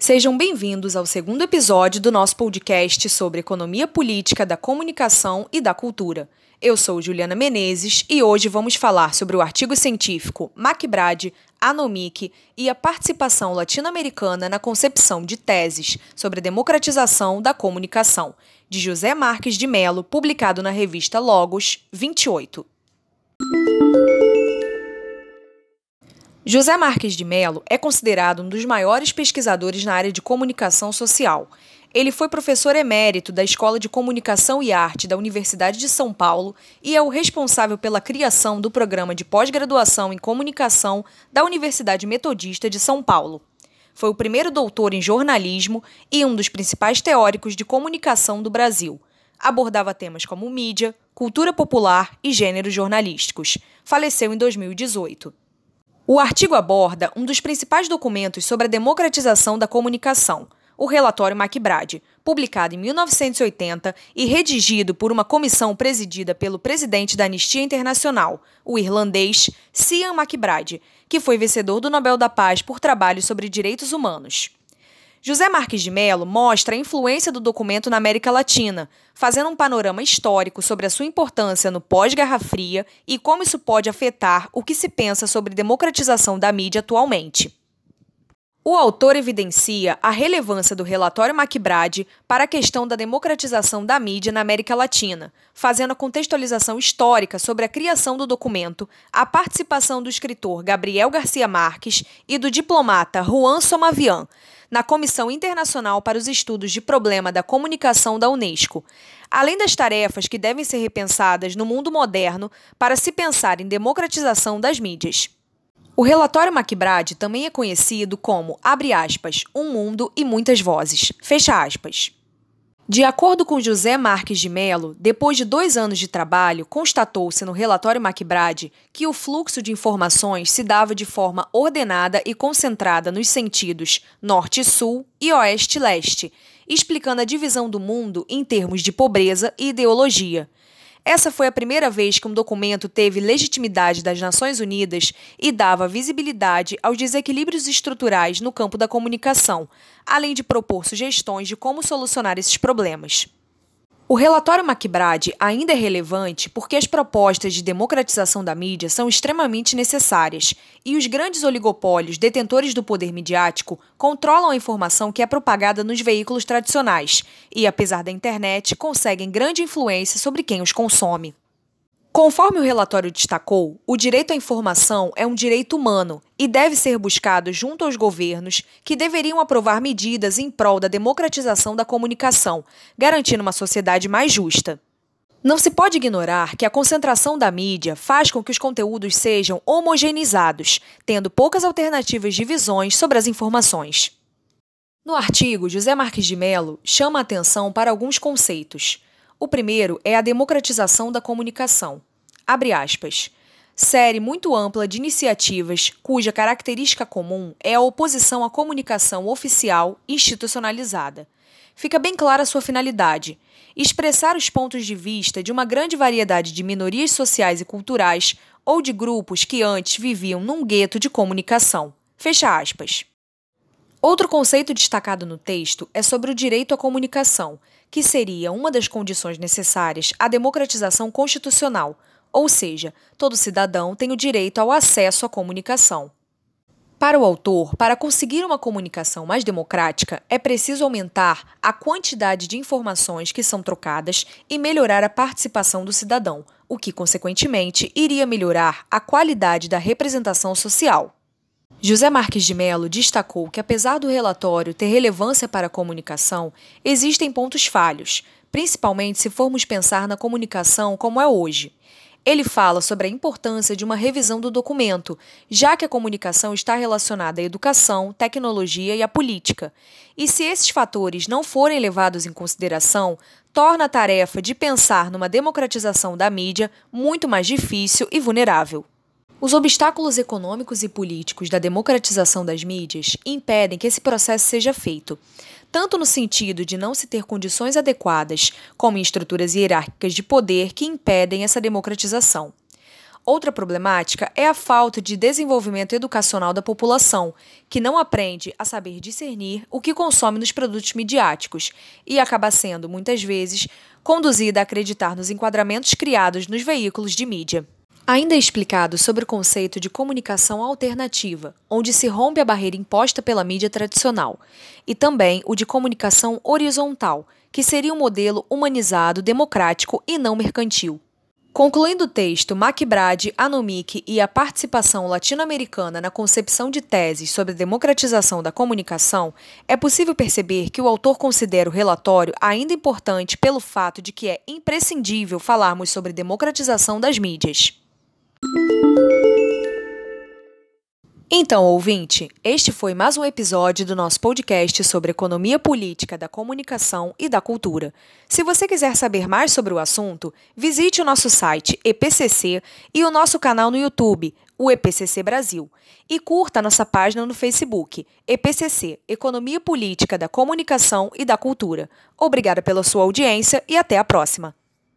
Sejam bem-vindos ao segundo episódio do nosso podcast sobre economia política da comunicação e da cultura. Eu sou Juliana Menezes e hoje vamos falar sobre o artigo científico MacBride, Anomic e a participação latino-americana na concepção de teses sobre a democratização da comunicação, de José Marques de Mello, publicado na revista Logos 28. José Marques de Mello é considerado um dos maiores pesquisadores na área de comunicação social. Ele foi professor emérito da Escola de Comunicação e Arte da Universidade de São Paulo e é o responsável pela criação do programa de pós-graduação em comunicação da Universidade Metodista de São Paulo. Foi o primeiro doutor em jornalismo e um dos principais teóricos de comunicação do Brasil. Abordava temas como mídia, cultura popular e gêneros jornalísticos. Faleceu em 2018. O artigo aborda um dos principais documentos sobre a democratização da comunicação, o relatório MacBride, publicado em 1980 e redigido por uma comissão presidida pelo presidente da Anistia Internacional, o irlandês Cian MacBride, que foi vencedor do Nobel da Paz por trabalhos sobre direitos humanos. José Marques de Mello mostra a influência do documento na América Latina, fazendo um panorama histórico sobre a sua importância no pós-Guerra Fria e como isso pode afetar o que se pensa sobre democratização da mídia atualmente. O autor evidencia a relevância do relatório MacBride para a questão da democratização da mídia na América Latina, fazendo a contextualização histórica sobre a criação do documento, a participação do escritor Gabriel Garcia Marques e do diplomata Juan Somavian, na Comissão Internacional para os Estudos de Problema da Comunicação da Unesco, além das tarefas que devem ser repensadas no mundo moderno para se pensar em democratização das mídias. O relatório MacBride também é conhecido como, abre aspas, um mundo e muitas vozes, fecha aspas. De acordo com José Marques de Mello, depois de dois anos de trabalho, constatou-se no relatório MacBride que o fluxo de informações se dava de forma ordenada e concentrada nos sentidos norte-sul e oeste-leste, explicando a divisão do mundo em termos de pobreza e ideologia. Essa foi a primeira vez que um documento teve legitimidade das Nações Unidas e dava visibilidade aos desequilíbrios estruturais no campo da comunicação, além de propor sugestões de como solucionar esses problemas. O relatório MacBride ainda é relevante porque as propostas de democratização da mídia são extremamente necessárias e os grandes oligopólios detentores do poder midiático controlam a informação que é propagada nos veículos tradicionais e, apesar da internet, conseguem grande influência sobre quem os consome. Conforme o relatório destacou, o direito à informação é um direito humano e deve ser buscado junto aos governos que deveriam aprovar medidas em prol da democratização da comunicação, garantindo uma sociedade mais justa. Não se pode ignorar que a concentração da mídia faz com que os conteúdos sejam homogeneizados, tendo poucas alternativas de visões sobre as informações. No artigo, José Marques de Mello chama a atenção para alguns conceitos. O primeiro é a democratização da comunicação. Abre aspas. Série muito ampla de iniciativas cuja característica comum é a oposição à comunicação oficial institucionalizada. Fica bem clara sua finalidade: expressar os pontos de vista de uma grande variedade de minorias sociais e culturais ou de grupos que antes viviam num gueto de comunicação. Fecha aspas. Outro conceito destacado no texto é sobre o direito à comunicação, que seria uma das condições necessárias à democratização constitucional, ou seja, todo cidadão tem o direito ao acesso à comunicação. Para o autor, para conseguir uma comunicação mais democrática, é preciso aumentar a quantidade de informações que são trocadas e melhorar a participação do cidadão, o que, consequentemente, iria melhorar a qualidade da representação social. José Marques de Mello destacou que, apesar do relatório ter relevância para a comunicação, existem pontos falhos, principalmente se formos pensar na comunicação como é hoje. Ele fala sobre a importância de uma revisão do documento, já que a comunicação está relacionada à educação, tecnologia e à política. E se esses fatores não forem levados em consideração, torna a tarefa de pensar numa democratização da mídia muito mais difícil e vulnerável. Os obstáculos econômicos e políticos da democratização das mídias impedem que esse processo seja feito, tanto no sentido de não se ter condições adequadas, como em estruturas hierárquicas de poder que impedem essa democratização. Outra problemática é a falta de desenvolvimento educacional da população, que não aprende a saber discernir o que consome nos produtos midiáticos e acaba sendo, muitas vezes, conduzida a acreditar nos enquadramentos criados nos veículos de mídia. Ainda é explicado sobre o conceito de comunicação alternativa, onde se rompe a barreira imposta pela mídia tradicional, e também o de comunicação horizontal, que seria um modelo humanizado, democrático e não mercantil. Concluindo o texto, MacBride, Anomic e a participação latino-americana na concepção de teses sobre a democratização da comunicação, é possível perceber que o autor considera o relatório ainda importante pelo fato de que é imprescindível falarmos sobre democratização das mídias. Então, ouvinte, este foi mais um episódio do nosso podcast sobre economia política da comunicação e da cultura. Se você quiser saber mais sobre o assunto, visite o nosso site EPCC e o nosso canal no YouTube, o EPCC Brasil, e curta nossa página no Facebook, EPCC Economia Política da Comunicação e da Cultura. Obrigada pela sua audiência e até a próxima.